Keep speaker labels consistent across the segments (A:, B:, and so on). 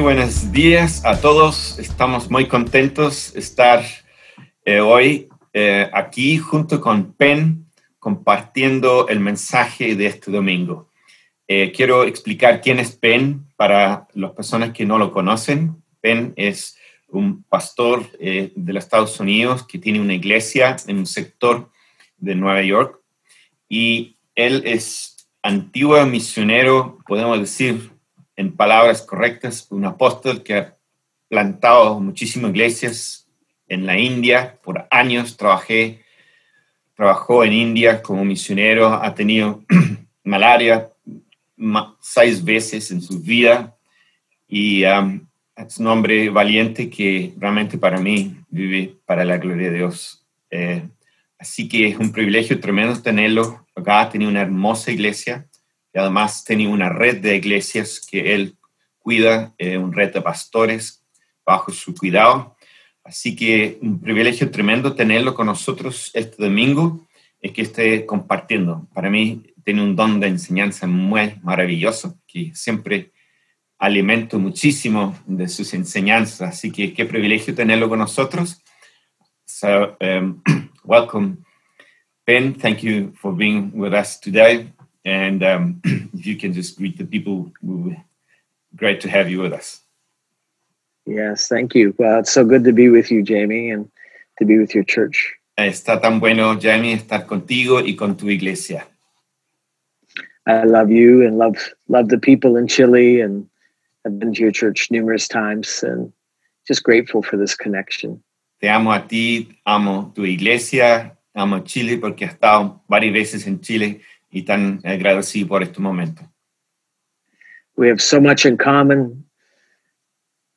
A: Buenos días a todos. Estamos muy contentos de estar eh, hoy eh, aquí junto con Pen compartiendo el mensaje de este domingo. Eh, quiero explicar quién es Pen para las personas que no lo conocen. Pen es un pastor de los Estados Unidos que tiene una iglesia en un sector de Nueva York y él es antiguo misionero, podemos decir, en palabras correctas, un apóstol que ha plantado muchísimas iglesias en la India. Por años trabajé, trabajó en India como misionero, ha tenido malaria seis veces en su vida y um, es un hombre valiente que realmente para mí vive para la gloria de Dios. Eh, así que es un privilegio tremendo tenerlo acá, tenido una hermosa iglesia y además tenía una red de iglesias que él cuida, eh, un red de pastores bajo su cuidado. Así que un privilegio tremendo tenerlo con nosotros este domingo y que esté compartiendo. Para mí tiene un don de enseñanza muy maravilloso que siempre alimento muchísimo de sus enseñanzas. Así que qué privilegio tenerlo con nosotros. So, um, welcome, Ben. Thank you for being with us today. And um, if you can just greet the people, great to have you with us.
B: Yes, thank you. Well, it's so good to be with you, Jamie, and to be with your church.
A: Está tan bueno, Jamie, estar contigo y con tu iglesia.
B: I love you and love love the people in Chile, and I've been to your church numerous times, and just grateful for this connection.
A: Te amo a ti, amo tu iglesia, amo Chile porque he estado varias veces en Chile y tan agradecido por este momento.
B: We have so much in common.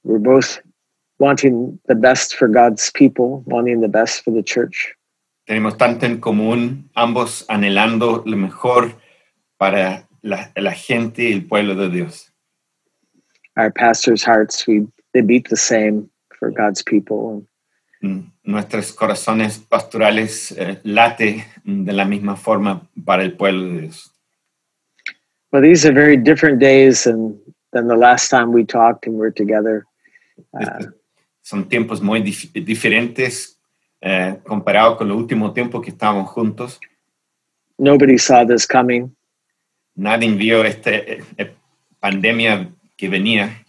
B: We're both wanting the best for God's people, wanting the best for the church.
A: Tenemos tanto en común, ambos anhelando lo mejor para la, la gente y el pueblo de Dios.
B: Our pastors' hearts, we they beat the same for God's people.
A: Nuestros corazones pastorales eh, late de la misma forma para el pueblo de Dios.
B: Well, these are very different days than, than the last time we talked and we're together.
A: Uh, Son tiempos muy dif diferentes eh, comparado con el último tiempo que estábamos juntos.
B: Nobody saw this coming.
A: Nadie vio esta eh, eh, pandemia que venía.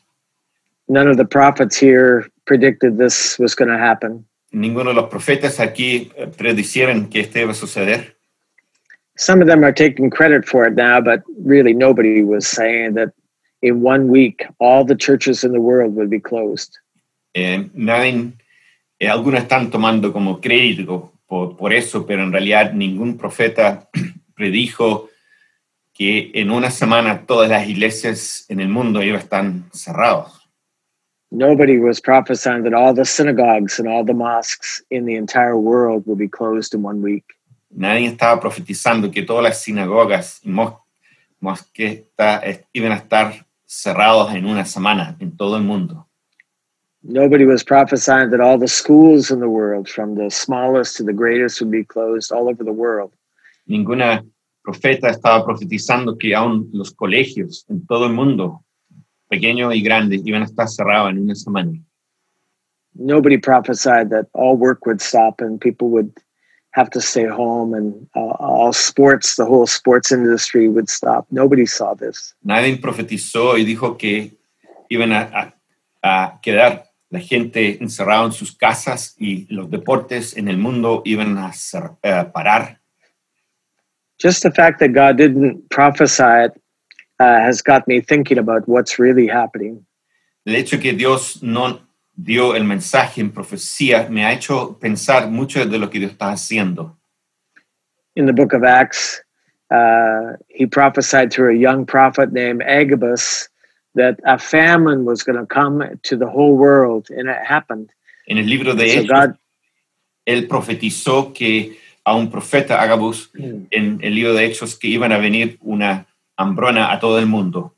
B: None of the prophets here predicted this was going to happen.
A: Ninguno de los profetas aquí eh, predicieron que esto iba a suceder.
B: Some of them are taking credit for it now, but really nobody was saying that in one week all the churches in the world would be closed.
A: Eh, nadie, eh, algunos están tomando como crédito por, por eso, pero en realidad ningún profeta predijo que en una semana todas las iglesias en el mundo iban a estar cerradas.
B: Nobody was prophesying that all the synagogues and all the mosques in the entire world will be closed in one week.
A: Nadie estaba profetizando que todas las sinagogas y mos mosques iban a estar cerrados en una semana en todo el mundo.
B: Nobody was prophesying that all the schools in the world, from the smallest to the greatest, would be closed all over the world.
A: Ninguna profeta estaba profetizando que aún los colegios en todo el mundo pequeños y grandes, iban a estar cerrados en una semana.
B: Nobody prophesied that all work would stop and people would have to stay home and uh, all sports, the whole sports industry would stop. Nobody saw this.
A: Nadie profetizó y dijo que iban a, a, a quedar la gente encerrada en sus casas y los deportes en el mundo iban a ser, uh, parar.
B: Just the fact that God didn't prophesy it uh, has got me thinking about what's really happening.
A: El hecho que Dios no dio el mensaje en profecía me ha hecho pensar mucho de lo que Dios está haciendo.
B: In the book of Acts, uh, he prophesied through a young prophet named Agabus that a famine was going to come to the whole world, and it happened.
A: En el libro de so God, él profetizó que a un profeta Agabus mm. en el libro de Hechos que iban a venir una hambrona a todo el mundo.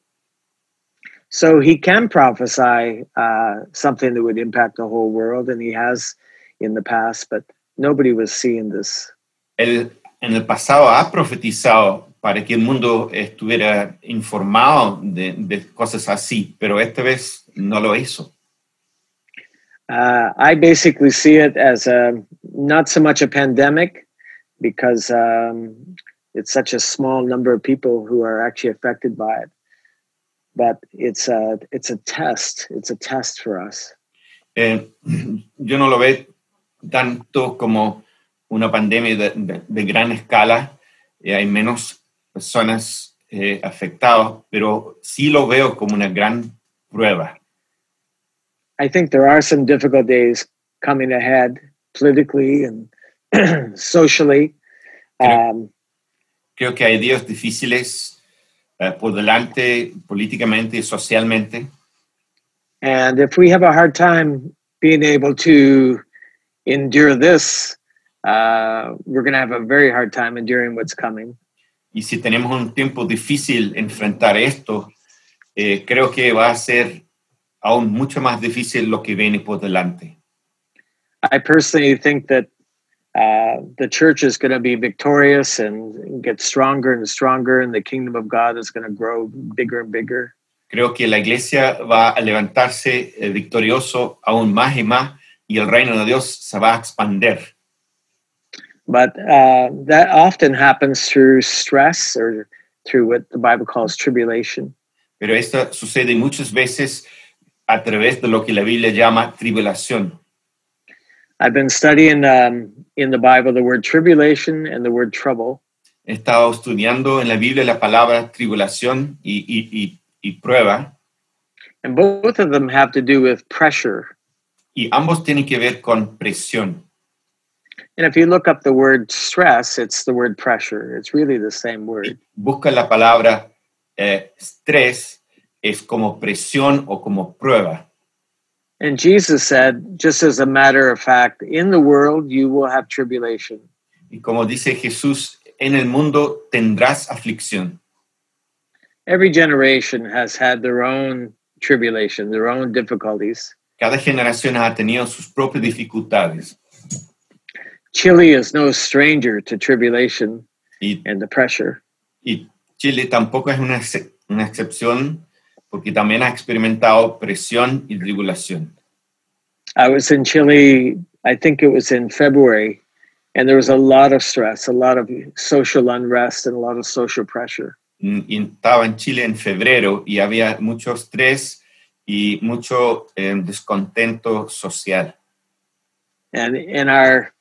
B: So he can prophesy uh, something that would impact the whole world, and he has in the past, but nobody was seeing this.
A: Él en el pasado ha profetizado para que el mundo estuviera informado de, de cosas así, pero esta vez no lo hizo.
B: Uh, I basically see it as a, not so much a pandemic because um, it's such a small number of people who are actually affected by it. But it's a, it's a test. It's a test for us.
A: Eh, yo no lo veo tanto como una pandemia de, de, de gran escala. Eh, hay menos personas eh, afectadas, pero sí lo veo como una gran prueba.
B: I think there are some difficult days coming ahead politically and socially. Um,
A: Creo que hay días difíciles eh, por delante políticamente y socialmente.
B: and if we have a hard time being able to endure this, uh, we're going to have a very hard time enduring what's coming.
A: Y si tenemos un tiempo difícil enfrentar esto, eh, creo que va a ser aún mucho más difícil lo que viene por delante.
B: I personally think that uh, the church is going to be victorious and get stronger and stronger, and the kingdom of God is going to grow bigger and bigger.
A: Creo que la iglesia va a levantarse eh, victorioso aún más y más y el reino de Dios se va a expandir.
B: But uh, that often happens through stress or through what the Bible calls tribulation.
A: Pero esto sucede muchas veces a través de lo que la Biblia llama tribulación.
B: I've been studying um, in the Bible the word tribulation and the word trouble.
A: He estado estudiando en la Biblia la palabra tribulación y, y- y- y prueba
B: And both of them have to do with pressure.
A: y ambos tienen que ver con presión.
B: And if you look up the word stress, it's the word pressure. It's really the same word.
A: Busca la palabra eh, estrés, es como presión o como prueba.
B: And Jesus said, just as a matter of fact, in the world you will have tribulation.
A: Y como dice Jesús, en el mundo tendrás aflicción.
B: Every generation has had their own tribulation, their own difficulties.
A: Cada generación ha tenido sus propias dificultades
B: Chile is no stranger to tribulation
A: y,
B: and the pressure.
A: y Chile tampoco es una, ex- una excepción porque también ha experimentado presión y tribulación.
B: I was in Chile, I think it was in February, and there was a lot of stress, a lot of social unrest, and a lot of social pressure.
A: Mm, y estaba en Chile en febrero y había mucho estrés y mucho eh, descontento social.
B: And in our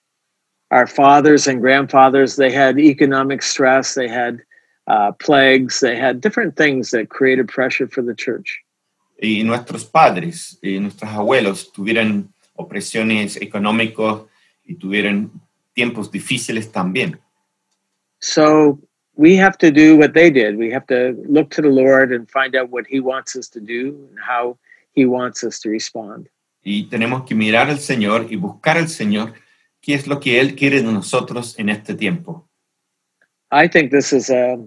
B: our fathers and grandfathers, they had economic stress, they had uh, plagues, they had different things that created pressure for the church.
A: Y nuestros padres y nuestros abuelos tuvieron opresiones económicas y tuvieron tiempos difíciles también.
B: So we have to do what they did. We have to look to the Lord and find out what He wants us to do and how He wants us to respond.
A: Y tenemos que mirar al Señor y buscar al Señor qué es lo que Él quiere de nosotros en este tiempo.
B: I think this is a,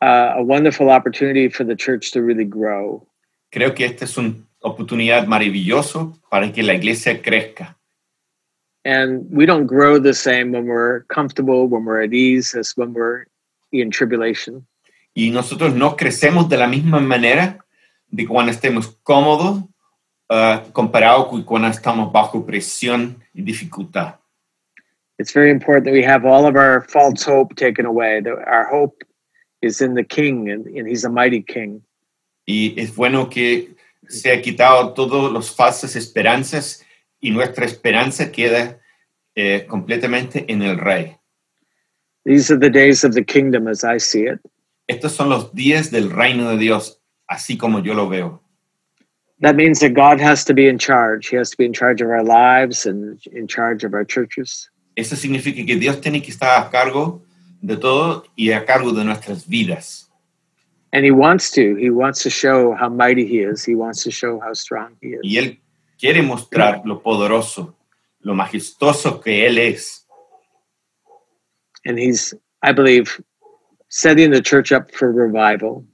B: a, wonderful opportunity for the church to really grow.
A: Creo que esta es una oportunidad maravillosa para que la iglesia crezca.
B: And we don't grow the same when we're comfortable, when we're at ease, as when we're in tribulation.
A: Y nosotros no crecemos de la misma manera de cuando estemos cómodos ah, comparado con cuando estamos bajo presión y dificultad.
B: It's very important that we have all of our false hope taken away. That our hope is in the King, and, and He's a mighty King.
A: Y es bueno que se ha quitado todas las falsas esperanzas y nuestra esperanza queda eh, completamente en el Rey.
B: These are the days of the kingdom as I see it.
A: Estos son los días del reino de Dios, así como yo lo veo.
B: That means that God has to be in charge. He has to be in charge of our lives and in charge of our churches.
A: Eso significa que Dios tiene que estar a cargo de todo y a cargo de nuestras vidas.
B: And He wants to. He wants to show how mighty He is. He wants to show how strong He is.
A: Y Él quiere mostrar lo poderoso, lo majestuoso que Él es.
B: And He's, I believe, setting the church up for revival.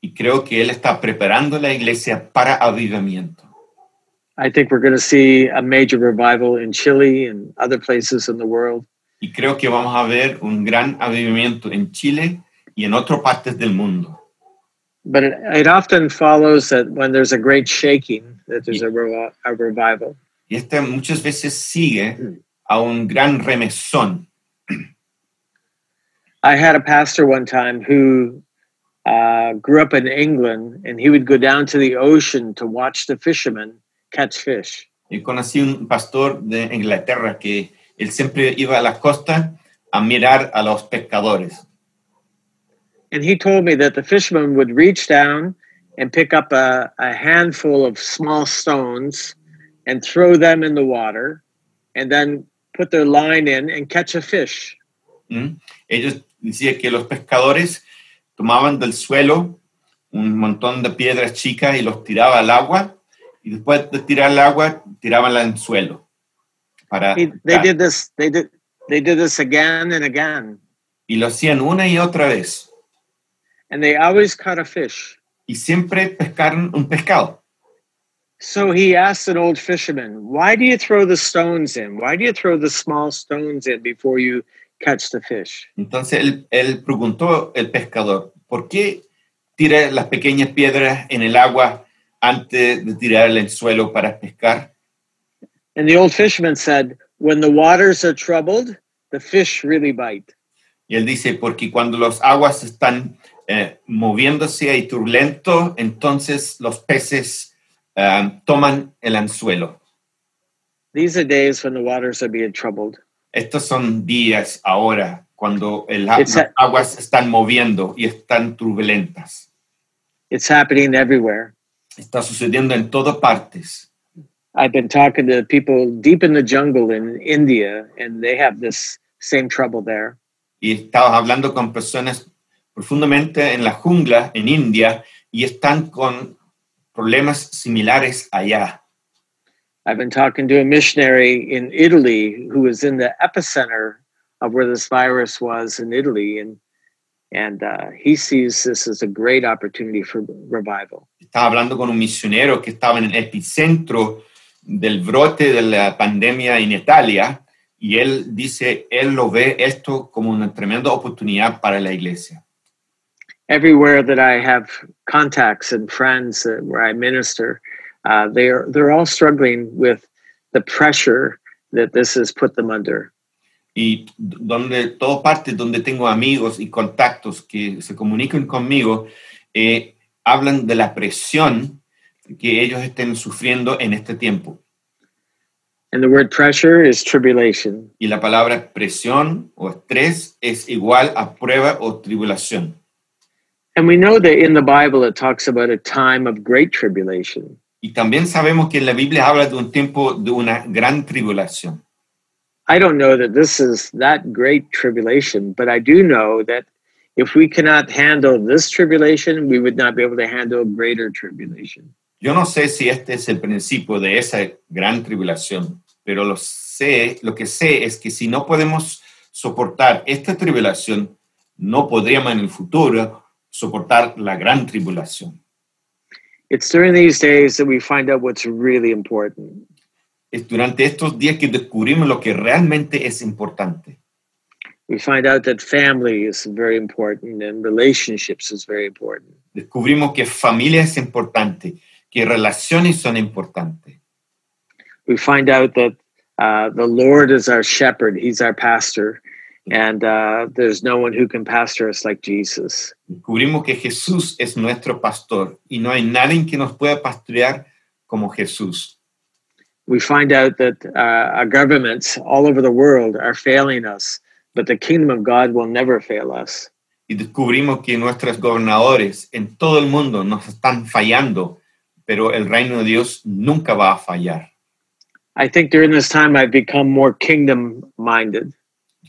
A: Y creo que Él está preparando la iglesia para avivamiento.
B: I think we're going to see a major revival in Chile and other places in the world.
A: Y creo que vamos a ver un gran avivamiento en Chile y en otras partes del mundo.
B: But it, it often follows that when there's a great shaking, that there's a, revi- a revival.
A: Y este muchas veces sigue a un gran remesón.
B: I had a pastor one time who uh, grew up in England, and he would go down to the ocean to watch the fishermen catch fish.
A: Y conocí un pastor de Inglaterra que él siempre iba a la costa a mirar a los pescadores.
B: And he told me that the fishermen would reach down and pick up a, a handful of small stones and throw them in the water and then put their line in and catch a fish.
A: ¿Mm? Ellos decían que los pescadores tomaban del suelo un montón de piedras chicas y los tiraban al agua y después de tirar al agua tiraban al suelo. Para
B: He, they did this. They did. They did this again and again,
A: y lo hacían una y otra vez
B: and they always caught a fish.
A: y siempre pescaron un pescado.
B: So he asked an old fisherman, "Why do you throw the stones in? Why do you throw the small stones in before you catch the fish?"
A: Entonces él, él preguntó el pescador, ¿por qué tira las pequeñas piedras en el agua antes de tirarla el suelo para pescar?
B: And the old fisherman said, "When the waters are troubled, the fish really bite."
A: Y él dice, porque cuando las aguas están eh, moviéndose y turbulentos, entonces los peces eh, toman el anzuelo.
B: These are days when the waters are being troubled.
A: Estos son días ahora cuando el las aguas están moviendo y están turbulentas.
B: It's happening everywhere.
A: Está sucediendo en todas partes.
B: I've been talking to people deep in the jungle in India, and they have this same trouble there.
A: Y estaba hablando con personas profundamente en la jungla en India y están con problemas similares allá.
B: I've been talking to a missionary in Italy who was in the epicenter of where this virus was in Italy, and and uh, he sees this as a great opportunity for revival.
A: Estaba hablando con un misionero que estaba en el epicentro del brote de la pandemia en Italia y él dice, él lo ve esto como una tremenda oportunidad para la iglesia.
B: Everywhere that I have contacts and friends uh, where I minister, uh, they're they're all struggling with the pressure that this has put them under.
A: Y donde, todas partes donde tengo amigos y contactos que se comunican conmigo, eh, hablan de la presión que ellos estén sufriendo en este tiempo.
B: And the word pressure is tribulation.
A: Y la palabra presión o estrés es igual a prueba o tribulación.
B: And we know that in the Bible it talks about a time of great tribulation.
A: Y también sabemos que en la Biblia habla de un tiempo de una gran tribulación.
B: I don't know that this is that great tribulation, but I do know that if we cannot handle this tribulation, we would not be able to handle greater tribulation.
A: Yo no sé si este es el principio de esa gran tribulación, pero lo sé, lo que sé es que si no podemos soportar esta tribulación, no podríamos en el futuro soportar la gran tribulación.
B: It's during these days that we find out what's really important.
A: Es durante estos días que descubrimos lo que realmente es importante.
B: We find out that family is very important and relationships is very important.
A: Descubrimos que familia es importante, que relaciones son importantes.
B: We find out that uh, the Lord is our shepherd, He's our pastor, and uh, there's no one who can pastor us like Jesus.
A: Descubrimos que Jesús es nuestro pastor y no hay nadie que nos pueda pastorear como Jesús.
B: We find out that uh, our governments all over the world are failing us, but the kingdom of God will never fail us.
A: y descubrimos que nuestros gobernadores en todo el mundo nos están fallando, pero el reino de Dios nunca va a fallar.
B: I think during this time I've become more kingdom minded.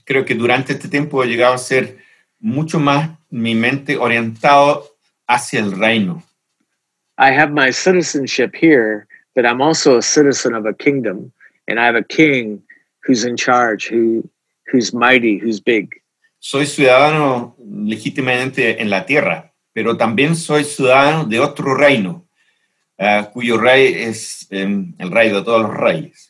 A: Creo que durante este tiempo he llegado a ser mucho más mi mente orientado hacia el reino.
B: I have my citizenship here, but I'm also a citizen of a kingdom, and I have a king who's in charge, who who's mighty, who's big.
A: Soy ciudadano legítimamente en la tierra, pero también soy ciudadano de otro reino, ah, cuyo rey es em, el rey de todos los reyes.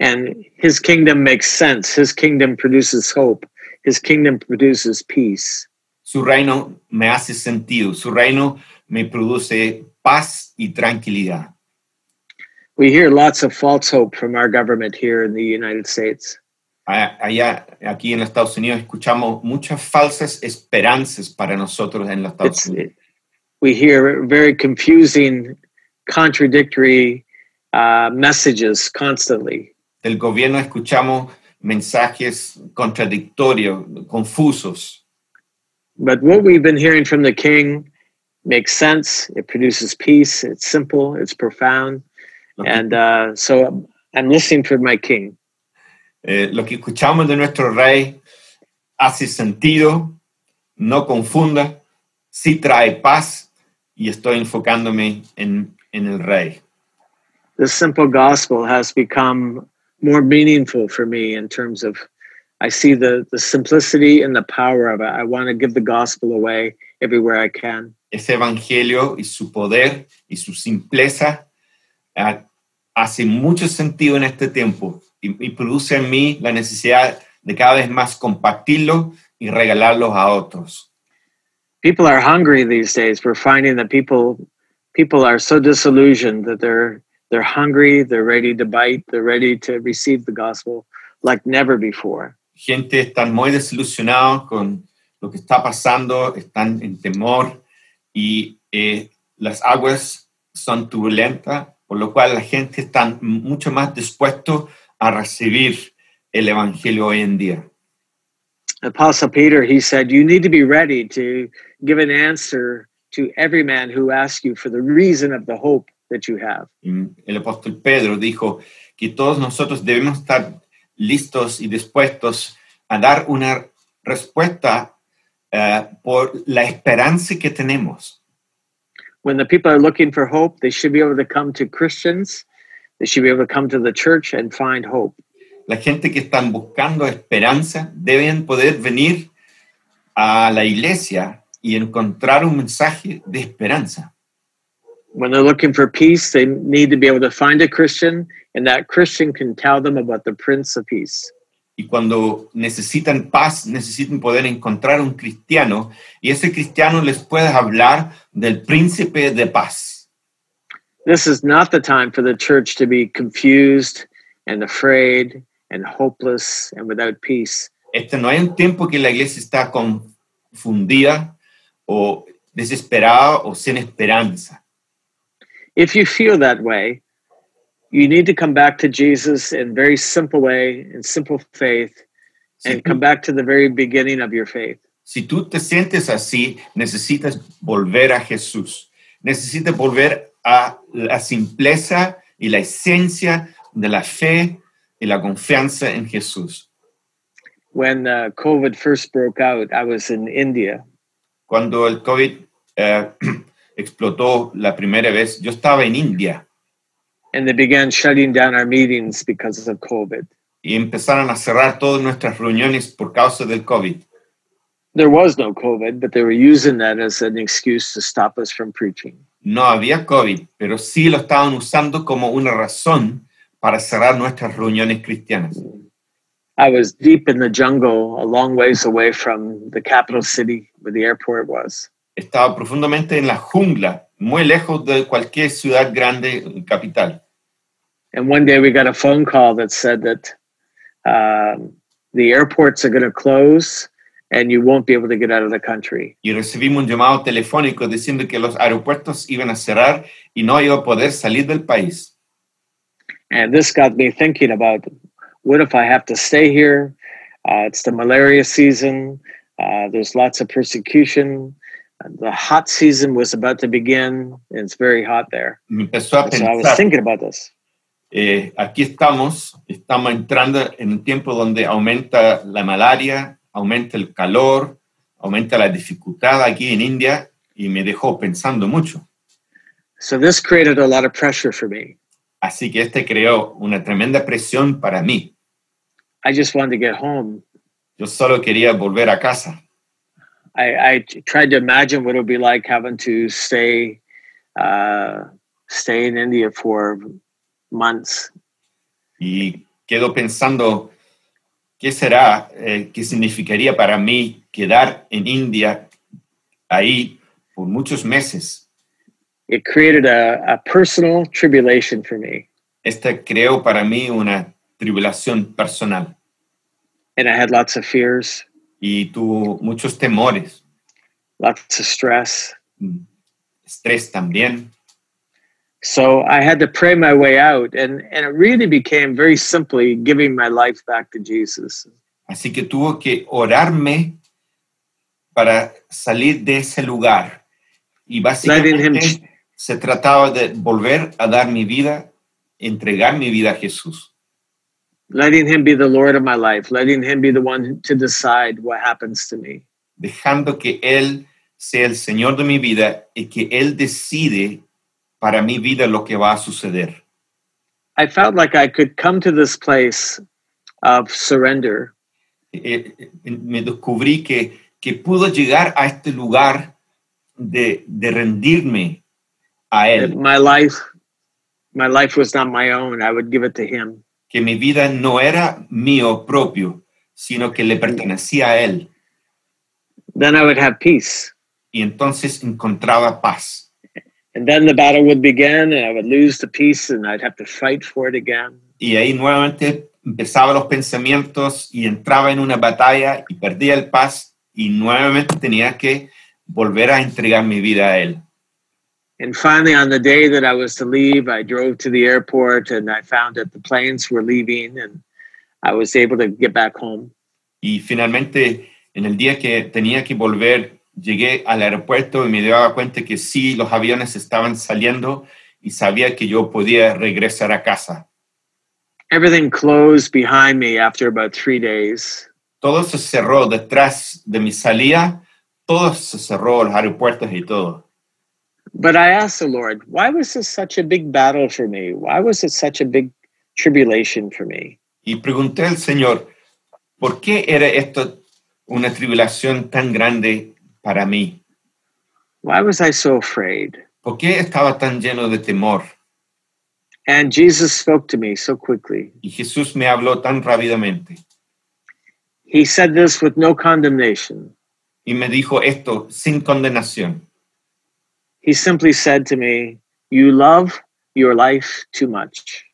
B: And his kingdom makes sense. His kingdom produces hope. His kingdom produces peace.
A: Su reino me hace sentido, su reino me produce paz y tranquilidad.
B: We hear lots of false hope from our government here in the United States.
A: Allá, aquí en los Estados Unidos, escuchamos muchas falsas esperanzas para nosotros en los Estados
B: It's,
A: Unidos.
B: we hear very confusing, contradictory uh, messages constantly.
A: Del gobierno escuchamos mensajes contradictorios, confusos.
B: But what we've been hearing from the king makes sense. It produces peace. It's simple. It's profound. And uh, so I'm listening for my king.
A: eh, lo que escuchamos de nuestro rey hace sentido, no confunda, sí trae paz y estoy enfocándome en, en el rey.
B: This simple gospel has become more meaningful for me in terms of I see the, the simplicity and the power of it. I want to give the gospel away everywhere I can.
A: Ese evangelio y su poder y su simpleza hace mucho sentido en este tiempo y, y produce en mí la necesidad de cada vez más compartirlo y regalarlos a otros.
B: People are hungry these days. We're finding that people people are so disillusioned that they're they're hungry, they're ready to bite, they're ready to receive the gospel like never before.
A: Gente están muy desilusionados con lo que está pasando, están en temor y eh, las aguas son turbulentas, por lo cual la gente está mucho más dispuesto a recibir el evangelio hoy en día.
B: Apostle Peter, he said, you need to be ready to give an answer to every man who asks you for the reason of the hope that you have.
A: El apóstol Pedro dijo que todos nosotros debemos estar listos y dispuestos a dar una respuesta eh, por la esperanza que tenemos.
B: When the people are looking for hope, they should be able to come to Christians, they should be able to come to the church and find hope.
A: La gente que están buscando esperanza deben poder venir a la iglesia y encontrar un mensaje de esperanza.
B: When they're looking for peace, they need to be able to find a Christian, and that Christian can tell them about the Prince of Peace.
A: Y cuando necesitan paz, necesitan poder encontrar un cristiano y ese cristiano les puede hablar del príncipe de paz.
B: This is not the time for the church to be confused and afraid and hopeless and without peace.
A: Este no hay un tiempo que la iglesia está confundida o desesperada o sin esperanza.
B: If you feel that way, you need to come back to Jesus in very simple way, in simple faith,
A: Si
B: and
A: tú,
B: come back to the very beginning of your faith.
A: si tú te sientes así, necesitas volver a Jesús. Necesitas volver a la simpleza y la esencia de la fe y la confianza en Jesús.
B: When uh, COVID first broke out, I was in India,
A: Cuando el COVID eh, explotó la primera vez, yo estaba en India
B: and they began shutting down our meetings because of COVID.
A: y empezaron a cerrar todas nuestras reuniones por causa del COVID.
B: There was no COVID, but they were using that as an excuse to stop us from preaching.
A: No había COVID, pero sí lo estaban usando como una razón para cerrar nuestras reuniones cristianas.
B: I was deep in the jungle, a long ways away from the capital city where the airport was.
A: Estaba profundamente en la jungla, muy lejos de cualquier ciudad grande capital.
B: And one day we got a phone call that said that um, the airports are going to close and you won't be able to get out of the country.
A: Y recibimos un llamado telefónico diciendo que los aeropuertos iban a cerrar y no iba a poder salir del país.
B: And this got me thinking about what if I have to stay here? Uh, it's the malaria season. Uh, there's lots of persecution. The hot season was about to begin, and it's very hot there.
A: Me empezó a
B: So I was
A: pensar,
B: thinking about this.
A: eh, aquí estamos, estamos entrando en un tiempo donde aumenta la malaria, aumenta el calor, aumenta la dificultad aquí en India y me dejó pensando mucho.
B: So this created a lot of pressure for me.
A: Así que este creó una tremenda presión para mí.
B: I just wanted to get home.
A: Yo solo quería volver a casa.
B: I, I tried to imagine what it would be like having to stay uh, stay in India for months.
A: Y quedo pensando, ¿qué será, eh, qué significaría para mí quedar en India ahí por muchos meses.
B: It created a, a personal tribulation for me.
A: Esta creó para mí una tribulación personal
B: And I had lots of fears,
A: y tuvo muchos temores,
B: lots of stress.
A: mm, estrés también.
B: So I had to pray my way out. And, and it really became very simply giving my life back to Jesus.
A: Así que tuvo que orarme para salir de ese lugar. Y básicamente se trataba de volver a dar mi vida, entregar mi vida a Jesús,
B: letting him be the Lord of my life, letting him be the one to decide what happens to me.
A: dejando que Él sea el Señor de mi vida y que Él decide para mi vida lo que va a suceder.
B: I felt like I could come to this place of surrender
A: Eh, eh, me descubrí que, que pudo llegar a este lugar de, de rendirme a
B: that
A: Él,
B: my life my life was not my own. I would give it to him.
A: Que mi vida no era mío propio, sino que le pertenecía a Él.
B: Then I would have peace.
A: Y entonces encontraba paz.
B: And then the battle would begin and I would lose the peace and I'd have to fight for it again.
A: Y ahí nuevamente empezaba los pensamientos y entraba en una batalla y perdía el paz y nuevamente tenía que volver a entregar mi vida a Él.
B: And finally, on the day that I was to leave, I drove to the airport and I found that the planes were leaving and I was able to get back home.
A: Y finalmente, en el día que tenía que volver, llegué al aeropuerto y me daba cuenta que sí, los aviones estaban saliendo y sabía que yo podía regresar a casa.
B: Everything closed behind me after about three days.
A: Todo se cerró detrás de mi salida, todo se cerró, los aeropuertos y todo.
B: But I asked the Lord, why was this such a big battle for me? Why was it such a big tribulation for me?
A: Y pregunté al Señor, ¿por qué era esto una tribulación tan grande para mí?
B: Why was I so afraid?
A: ¿Por qué estaba tan lleno de temor?
B: And Jesus spoke to me so quickly.
A: Y Jesús me habló tan rápidamente
B: He said this with no condemnation.
A: y me dijo esto sin condenación.
B: He simply said to me, You love your life too much.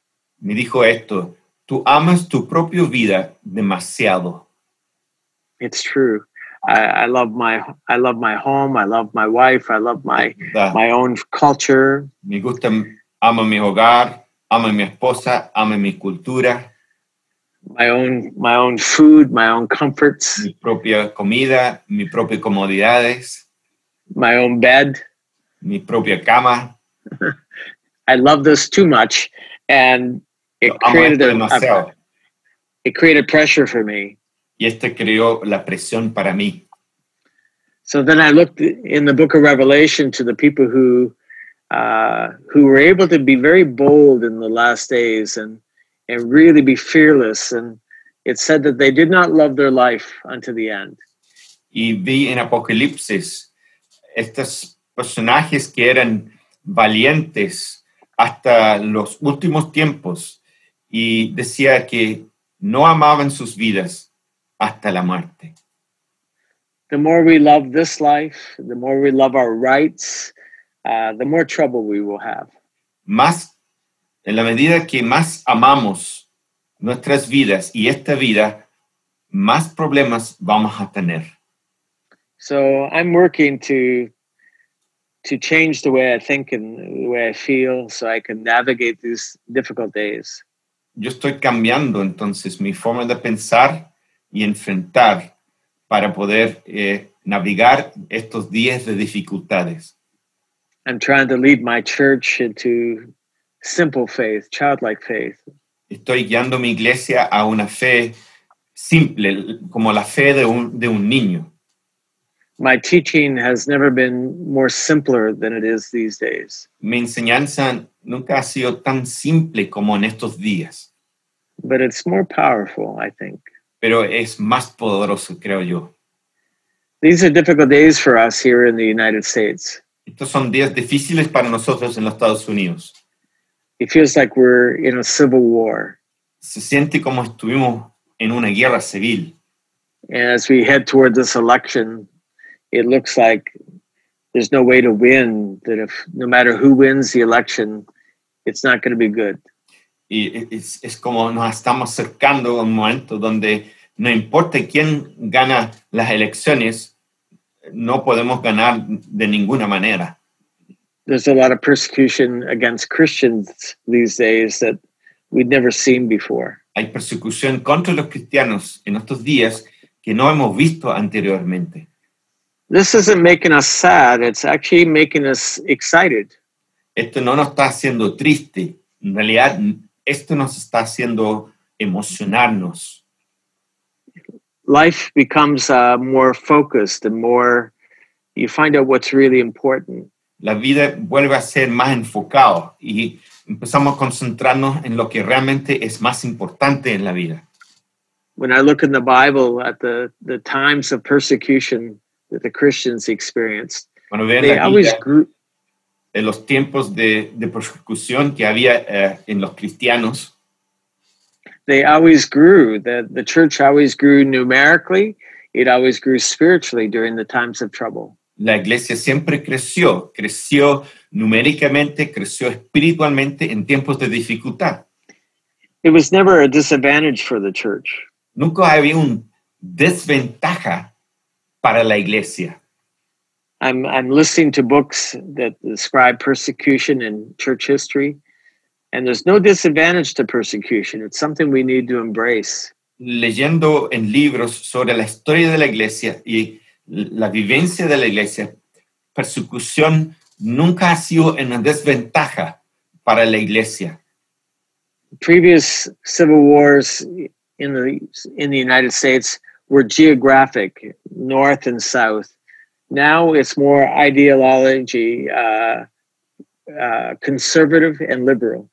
A: Me dijo esto, tú amas tu propia vida demasiado.
B: It's true. I, I love my I love my home. I love my wife. I love my my own culture.
A: Me gusta, amo mi hogar, amo mi esposa, amo mi cultura,
B: my own my own food, my own comforts,
A: mi propia comida, mi propias comodidades,
B: my own bed.
A: Mi propia cama.
B: I love this too much, and it
A: Lo
B: created a, a- it created pressure for me.
A: Y creó la presión para mí.
B: So then I looked in the book of Revelation to the people who uh, who were able to be very bold in the last days and and really be fearless. And it said that they did not love their life unto the end.
A: Y vi en Apocalipsis estos personajes que eran valientes hasta los últimos tiempos y decía que no amaban sus vidas hasta la muerte.
B: The more we love this life, the more we love our rights, uh, the more trouble we will have.
A: Más, en la medida que más amamos nuestras vidas y esta vida, más problemas vamos a tener.
B: So I'm working to to change the way I think and the way I feel, so I can navigate these difficult days.
A: Yo estoy cambiando entonces mi forma de pensar y enfrentar para poder eh, navegar estos días de dificultades.
B: I'm trying to lead my church into simple faith, childlike faith.
A: Estoy guiando mi iglesia a una fe simple, como la fe de un, de un niño.
B: My teaching has never been more simpler than it is these days,
A: Mi enseñanza nunca ha sido tan simple como en estos días,
B: but it's more powerful, I think.
A: pero es más poderoso, creo yo.
B: These are difficult days for us here in the United States.
A: Estos son días difíciles para nosotros en los Estados Unidos.
B: It feels like we're in a civil war.
A: Se siente como estuvimos en una guerra civil.
B: And as we head toward this election, it looks like there's no way to win. That if no matter who wins the election, it's not going to be good.
A: Y es, es como nos estamos acercando a un momento donde no importa quién gana las elecciones, no podemos ganar de ninguna manera.
B: There's a lot of persecution against Christians these days that we'd never seen before.
A: Hay persecución contra los cristianos en estos días que no hemos visto anteriormente.
B: This isn't making us sad, it's actually making us excited.
A: Esto no nos está haciendo triste, en realidad esto nos está haciendo emocionarnos.
B: Life becomes uh, more focused and more, you find out what's really important.
A: La vida vuelve a ser más enfocado y empezamos a concentrarnos en lo que realmente es más importante en la vida.
B: When I look in the Bible at the, the times of persecution that the Christians experienced,
A: ven
B: they always grew,
A: de los tiempos de, de persecución que había eh, en los cristianos,
B: they always grew. The, the church always grew numerically, it always grew spiritually during the times of trouble.
A: la iglesia siempre creció, creció numéricamente, creció espiritualmente en tiempos de dificultad.
B: It was never a disadvantage for the church.
A: Nunca había una desventaja para la iglesia.
B: I'm, I'm listening to books that describe persecution in church history, and there's no disadvantage to persecution. It's something we need to embrace.
A: Leyendo en libros sobre la historia de la iglesia y la vivencia de la iglesia, persecución nunca ha sido una desventaja para la iglesia.
B: Previous civil wars in the, in the United States were geographic, north and south. Now it's more ideology, uh, uh, conservative and liberal.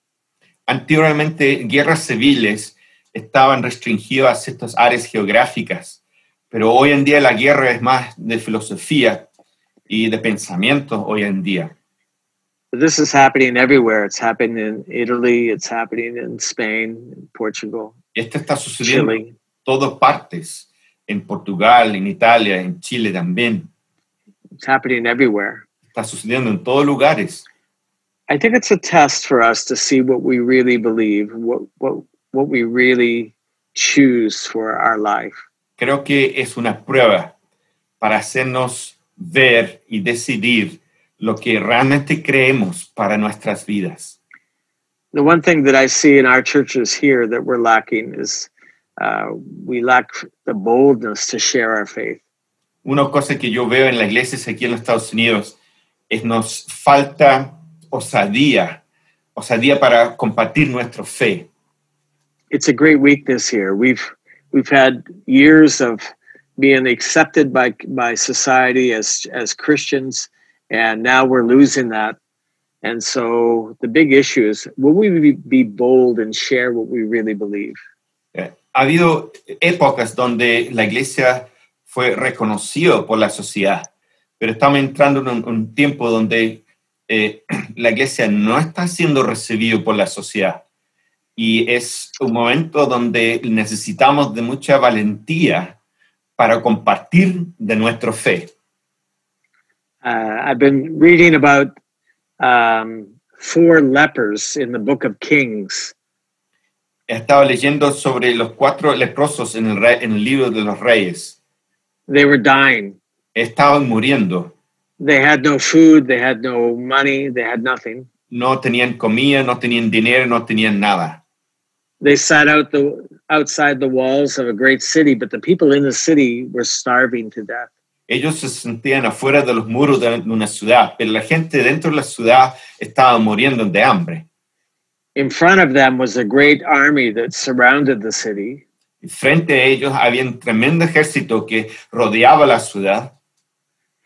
A: Antiguamente, guerras civiles estaban restringidas a ciertas áreas geográficas, pero hoy en día la guerra es más de filosofía y de pensamiento hoy en día.
B: This is happening everywhere. It's happening in Italy, it's happening in Spain, in Portugal,
A: Esto está sucediendo en todas partes, en Portugal, en Italia, en Chile también.
B: It's happening everywhere.
A: Está sucediendo en todos lugares.
B: I think it's a test for us to see what we really believe, what what what we really choose for our life.
A: Creo que es una prueba para hacernos ver y decidir lo que realmente creemos para nuestras vidas.
B: The one thing that I see in our churches here that we're lacking is uh, we lack the boldness to share our faith.
A: Una cosa que yo veo en las iglesias aquí en los Estados Unidos es nos falta osadía, osadía para compartir nuestra fe.
B: It's a great weakness here. We've we've had years of being accepted by by society as as Christians, and now we're losing that. And so the big issue is will we be, be bold and share what we really believe?
A: Ha habido épocas donde la iglesia fue reconocida por la sociedad, pero estamos entrando en un, un tiempo donde eh, la iglesia no está siendo recibida por la sociedad. Y es un momento donde necesitamos de mucha valentía para compartir de nuestra fe.
B: Uh, I've been reading about um, four lepers in the book of Kings.
A: He estado leyendo sobre los cuatro leprosos en el, en el libro de los reyes.
B: They were dying.
A: Estaban muriendo.
B: They had no food, they had no money, they had nothing.
A: No tenían comida, no tenían dinero, no tenían nada.
B: They sat out the outside the walls of a great city, but the people in the city were starving to death.
A: Ellos se sentían afuera de los muros de una ciudad, pero la gente dentro de la ciudad estaba muriendo de hambre.
B: In front of them was a great army that surrounded the city.
A: Frente a ellos había un tremendo ejército que rodeaba la ciudad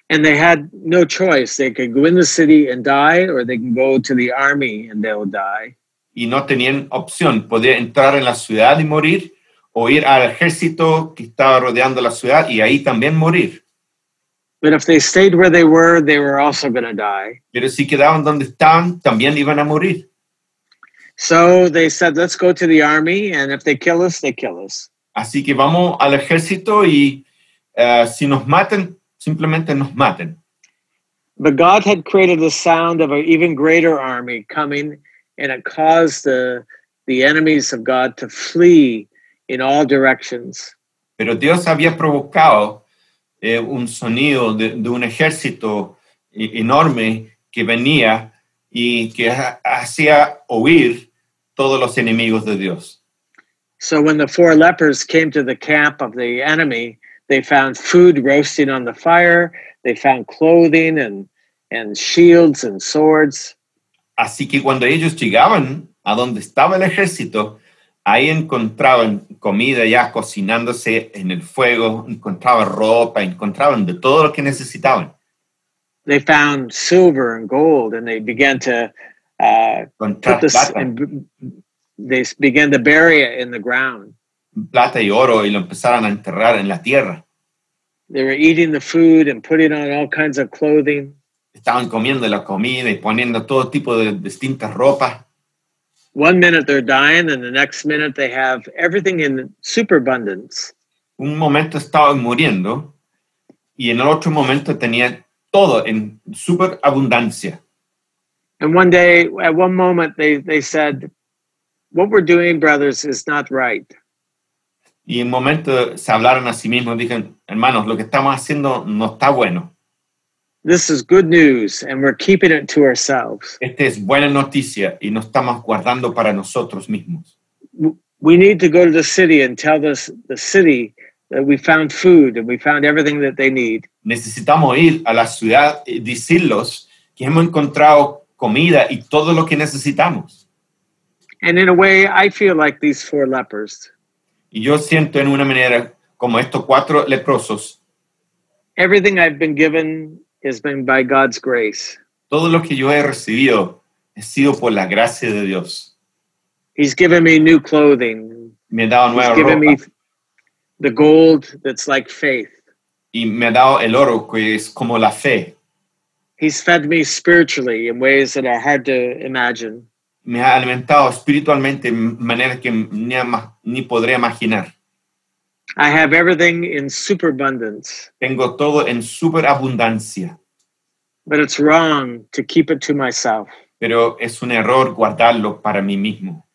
B: And they had no choice. They could go in the city and die, or they can go to the army and they'll die.
A: y no tenían opción. Podía entrar en la ciudad y morir o ir al ejército que estaba rodeando la ciudad y ahí también morir.
B: But if they stayed where they were, they were also going to die.
A: Pero si quedaban donde estaban, también iban a morir.
B: So they said, let's go to the army, and if they kill us, they kill us.
A: Así que vamos al ejército y eh, si nos matan, simplemente nos maten.
B: But God had created the sound of an even greater army coming, and it caused the, the enemies of God to flee in all directions.
A: Pero Dios había provocado eh, un sonido de, de un ejército enorme que venía y que ha- hacía oír todos los enemigos de Dios.
B: So when the four lepers came to the camp of the enemy, they found food roasting on the fire, they found clothing and, and shields and swords.
A: Así que cuando ellos llegaban a donde estaba el ejército, ahí encontraban comida ya cocinándose en el fuego, encontraban ropa, encontraban de todo lo que necesitaban.
B: They found silver and gold, and they began to uh, put this, and they began to bury it in the ground.
A: plata y oro y lo empezaron a enterrar en la tierra.
B: They were eating the food and putting on all kinds of clothing.
A: Estaban comiendo la comida y poniendo todo tipo de distintas ropas.
B: One minute they're dying, and the next minute they have everything in superabundance.
A: Un momento estaban muriendo y en el otro momento tenían todo en super abundancia.
B: And one day, at one moment, they, they said, What we're doing, brothers, is not right.
A: Y en un momento se hablaron a sí mismos, dijeron, hermanos, lo que estamos haciendo no está bueno.
B: This is good news, and we're keeping it to ourselves.
A: Esta es buena noticia y no estamos guardando para nosotros mismos.
B: We need to go to the city and tell this, the city Uh, we found food and we found everything that they need.
A: Necesitamos ir a la ciudad y decirlos que hemos encontrado comida y todo lo que necesitamos.
B: And in a way, I feel like these four lepers.
A: Y yo siento en una manera como estos cuatro leprosos,
B: Everything I've been given has been by God's grace.
A: todo lo que yo he recibido ha sido por la gracia de Dios.
B: He's given me new clothing.
A: Me ha dado
B: He's
A: nueva
B: given me
A: ropa
B: the gold that's like faith.
A: y me ha dado el oro que es como la fe.
B: He's fed me spiritually in ways that I had to imagine.
A: Me ha alimentado espiritualmente en maneras que ni, ni podré imaginar.
B: I have everything in superabundance,
A: Tengo todo en superabundancia,
B: but it's wrong to keep it to myself.
A: pero es un error guardarlo para mí mismo.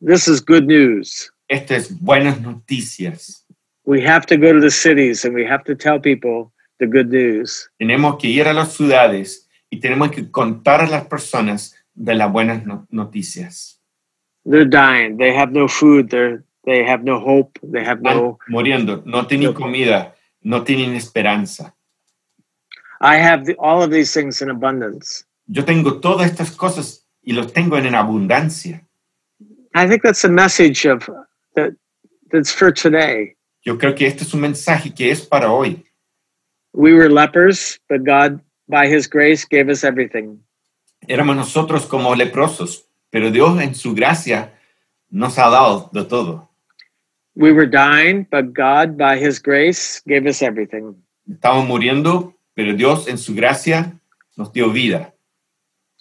B: This is good news.
A: Esto es buenas noticias.
B: We have to go to the cities and we have to tell people the good news.
A: Tenemos que ir a las ciudades y tenemos que contar a las personas de las buenas no- noticias.
B: They're dying. They have no food. They're they have no hope. They have
A: Están
B: no.
A: muriendo, no tienen comida, no tienen esperanza.
B: I have the, all of these things in abundance.
A: Yo tengo todas estas cosas y los tengo en abundancia.
B: I think that's a message of that that's for today.
A: Yo creo que este es un mensaje que es para hoy.
B: We were lepers, but God, by His grace, gave us everything.
A: Éramos nosotros como leprosos, pero Dios en su gracia nos ha dado de todo.
B: We were dying, but God, by His grace, gave us everything.
A: Estamos muriendo, pero Dios en su gracia nos dio vida.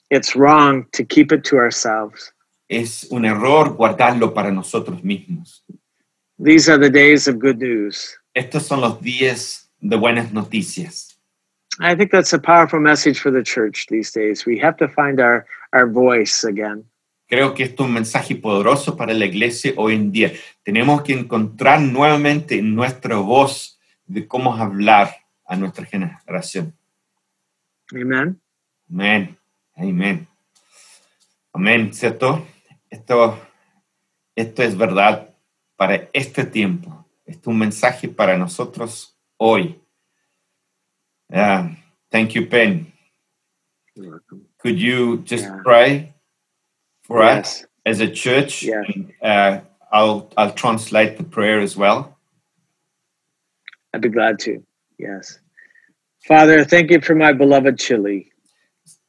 B: It's wrong to keep it to ourselves.
A: Es un error guardarlo para nosotros mismos.
B: These are the days of good news.
A: Estos son los días de buenas noticias.
B: I think that's a powerful message for the church these days. We have to find our, our voice again.
A: Creo que esto es un mensaje poderoso para la iglesia hoy en día. Tenemos que encontrar nuevamente nuestra voz de cómo hablar a nuestra generación.
B: Amen.
A: Amén. Amén. Amén, ¿cierto? Esto, esto es verdad para este tiempo. Esto es un mensaje para nosotros hoy. Yeah. Thank you, Pen. Could you just
B: Yeah.
A: pray for us as a church?
B: Yeah.
A: And, uh, I'll I'll translate the prayer as well.
B: I'd be glad to. Yes. Father, thank you for my beloved Chile.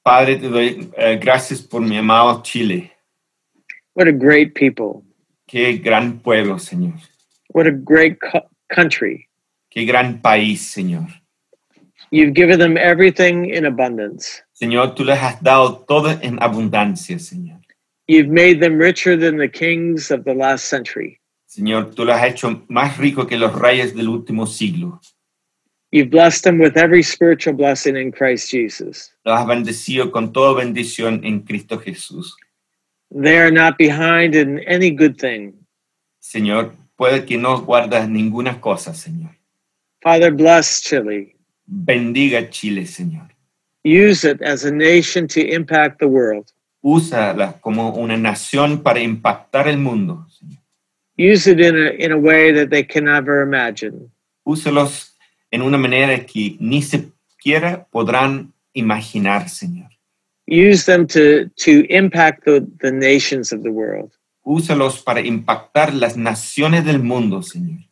A: Padre, te doy eh, gracias por mi amado Chile.
B: What a great people.
A: Qué gran pueblo, Señor.
B: What a great co- country.
A: Qué gran país, Señor.
B: You've given them everything in abundance.
A: Señor, tú les has dado todo en abundancia, Señor.
B: You've made them richer than the kings of the last century.
A: Señor, tú los has hecho más rico que los reyes del último siglo.
B: You've blessed them with every spiritual blessing in Christ Jesus.
A: Los has bendecido con toda bendición en Cristo Jesús.
B: They are not behind in any good thing.
A: Señor, puede que no guardas ninguna cosa, Señor.
B: Father, bless Chile.
A: Bendiga Chile, Señor.
B: Use it as a nation to impact the world.
A: Úsala como una nación para impactar el mundo. Señor.
B: Use it in a, in a way that they can never imagine.
A: Úsalos en una manera que ni siquiera podrán imaginar, Señor.
B: Use them to, to impact the, the nations of the world.
A: Úsalos para impactar las naciones del mundo, Señor.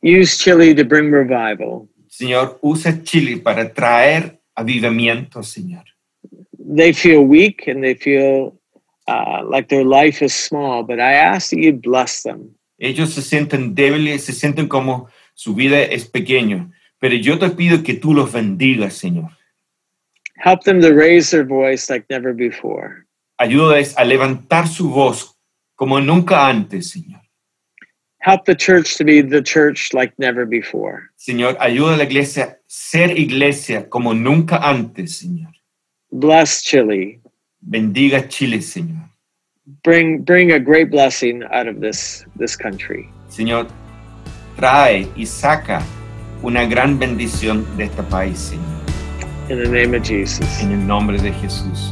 B: Use Chile to bring revival.
A: Señor, usa Chile para traer avivamiento, Señor.
B: They feel weak and they feel uh, like their life is small, but I ask that you bless them.
A: Ellos se sienten débiles, se sienten como su vida es pequeño, pero yo te pido que tú los bendigas, Señor.
B: Help them to raise their voice like never before.
A: Ayúdales a levantar su voz como nunca antes, Señor.
B: Help the church to be the church like never before.
A: Señor, ayuda a la iglesia a ser iglesia como nunca antes, Señor.
B: Bless Chile.
A: Bendiga Chile, Señor.
B: Bring bring a great blessing out of this this country.
A: Señor, trae y saca una gran bendición de este país, Señor.
B: In the name of Jesus.
A: En el nombre de Jesús.